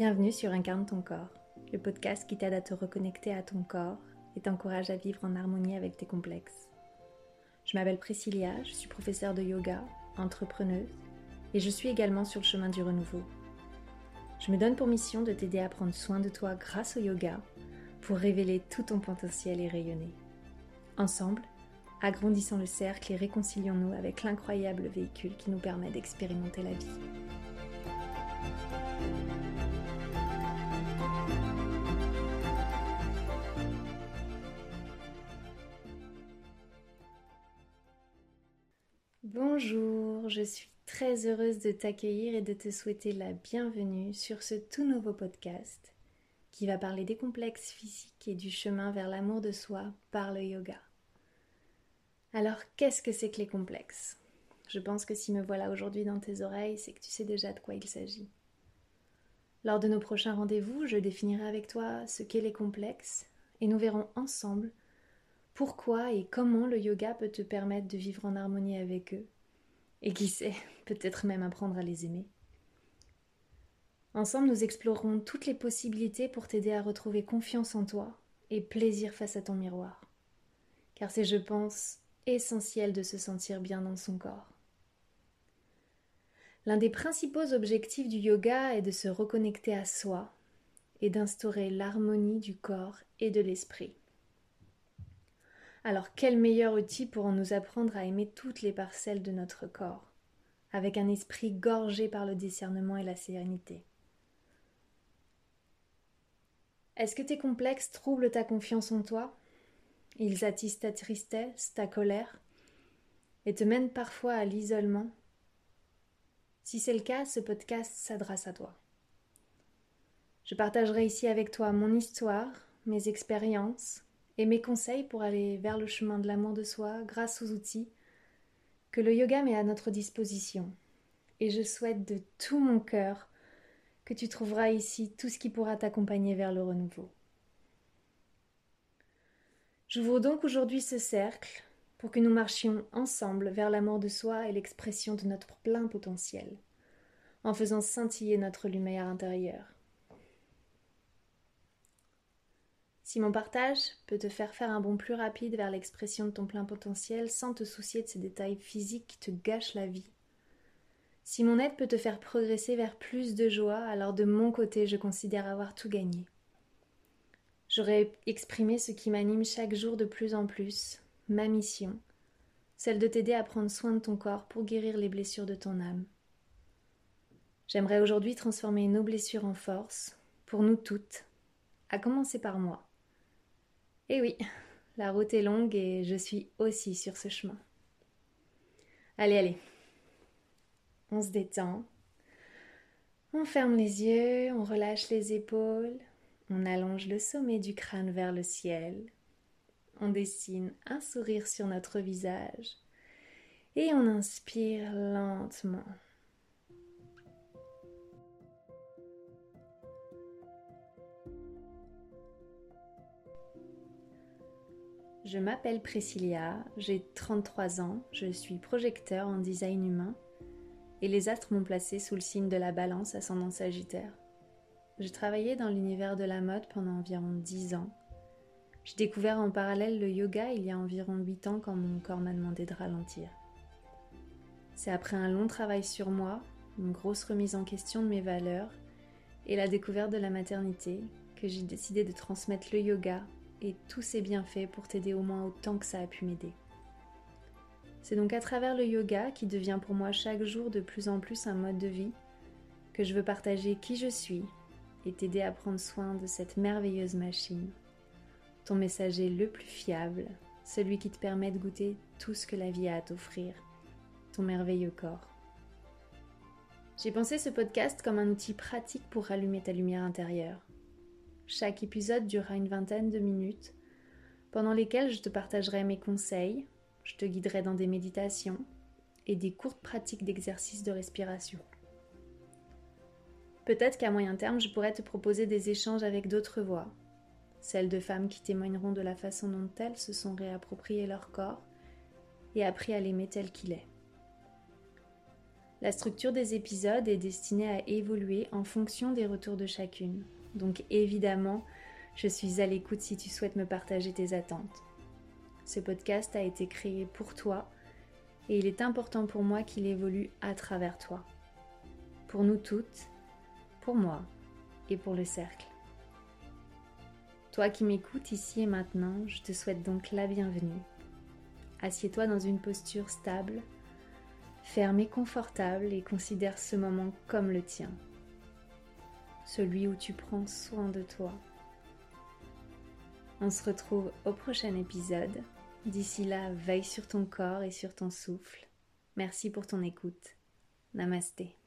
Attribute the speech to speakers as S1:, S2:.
S1: Bienvenue sur Incarne ton corps, le podcast qui t'aide à te reconnecter à ton corps et t'encourage à vivre en harmonie avec tes complexes. Je m'appelle Priscilla, je suis professeure de yoga, entrepreneuse et je suis également sur le chemin du renouveau. Je me donne pour mission de t'aider à prendre soin de toi grâce au yoga pour révéler tout ton potentiel et rayonner. Ensemble, agrandissons le cercle et réconcilions-nous avec l'incroyable véhicule qui nous permet d'expérimenter la vie. Bonjour, je suis très heureuse de t'accueillir et de te souhaiter la bienvenue sur ce tout nouveau podcast qui va parler des complexes physiques et du chemin vers l'amour de soi par le yoga. Alors, qu'est-ce que c'est que les complexes? Je pense que si me voilà aujourd'hui dans tes oreilles, c'est que tu sais déjà de quoi il s'agit. Lors de nos prochains rendez-vous, je définirai avec toi ce qu'est les complexes et nous verrons ensemble pourquoi et comment le yoga peut te permettre de vivre en harmonie avec eux, et qui sait, peut-être même apprendre à les aimer. Ensemble, nous explorerons toutes les possibilités pour t'aider à retrouver confiance en toi et plaisir face à ton miroir. Car c'est, je pense, essentiel de se sentir bien dans son corps. L'un des principaux objectifs du yoga est de se reconnecter à soi et d'instaurer l'harmonie du corps et de l'esprit. Alors quel meilleur outil pour nous apprendre à aimer toutes les parcelles de notre corps, avec un esprit gorgé par le discernement et la sérénité? Est-ce que tes complexes troublent ta confiance en toi? Ils attisent ta tristesse, ta colère, et te mènent parfois à l'isolement? Si c'est le cas, ce podcast s'adresse à toi. Je partagerai ici avec toi mon histoire, mes expériences, et mes conseils pour aller vers le chemin de l'amour de soi grâce aux outils que le yoga met à notre disposition. Et je souhaite de tout mon cœur que tu trouveras ici tout ce qui pourra t'accompagner vers le renouveau. J'ouvre donc aujourd'hui ce cercle pour que nous marchions ensemble vers l'amour de soi et l'expression de notre plein potentiel, en faisant scintiller notre lumière intérieure. Si mon partage peut te faire faire un bond plus rapide vers l'expression de ton plein potentiel sans te soucier de ces détails physiques qui te gâchent la vie. Si mon aide peut te faire progresser vers plus de joie, alors de mon côté, je considère avoir tout gagné. J'aurais exprimé ce qui m'anime chaque jour de plus en plus, ma mission, celle de t'aider à prendre soin de ton corps pour guérir les blessures de ton âme. J'aimerais aujourd'hui transformer nos blessures en force, pour nous toutes, à commencer par moi. Et eh oui, la route est longue et je suis aussi sur ce chemin. Allez, allez. On se détend. On ferme les yeux, on relâche les épaules, on allonge le sommet du crâne vers le ciel. On dessine un sourire sur notre visage et on inspire lentement. Je m'appelle Priscilla, j'ai 33 ans, je suis projecteur en design humain et les astres m'ont placé sous le signe de la balance ascendant Sagittaire. J'ai travaillé dans l'univers de la mode pendant environ 10 ans. J'ai découvert en parallèle le yoga il y a environ 8 ans quand mon corps m'a demandé de ralentir. C'est après un long travail sur moi, une grosse remise en question de mes valeurs et la découverte de la maternité que j'ai décidé de transmettre le yoga et tous ses bienfaits pour t'aider au moins autant que ça a pu m'aider. C'est donc à travers le yoga, qui devient pour moi chaque jour de plus en plus un mode de vie, que je veux partager qui je suis et t'aider à prendre soin de cette merveilleuse machine. Ton messager le plus fiable, celui qui te permet de goûter tout ce que la vie a à t'offrir, ton merveilleux corps. J'ai pensé ce podcast comme un outil pratique pour rallumer ta lumière intérieure chaque épisode durera une vingtaine de minutes, pendant lesquelles je te partagerai mes conseils, je te guiderai dans des méditations et des courtes pratiques d'exercice de respiration. Peut-être qu'à moyen terme, je pourrais te proposer des échanges avec d'autres voix, celles de femmes qui témoigneront de la façon dont elles se sont réappropriées leur corps et appris à l'aimer tel qu'il est. La structure des épisodes est destinée à évoluer en fonction des retours de chacune. Donc évidemment, je suis à l'écoute si tu souhaites me partager tes attentes. Ce podcast a été créé pour toi et il est important pour moi qu'il évolue à travers toi. Pour nous toutes, pour moi et pour le cercle. Toi qui m'écoutes ici et maintenant, je te souhaite donc la bienvenue. Assieds-toi dans une posture stable, ferme et confortable et considère ce moment comme le tien, celui où tu prends soin de toi. On se retrouve au prochain épisode. D'ici là, veille sur ton corps et sur ton souffle. Merci pour ton écoute. Namasté.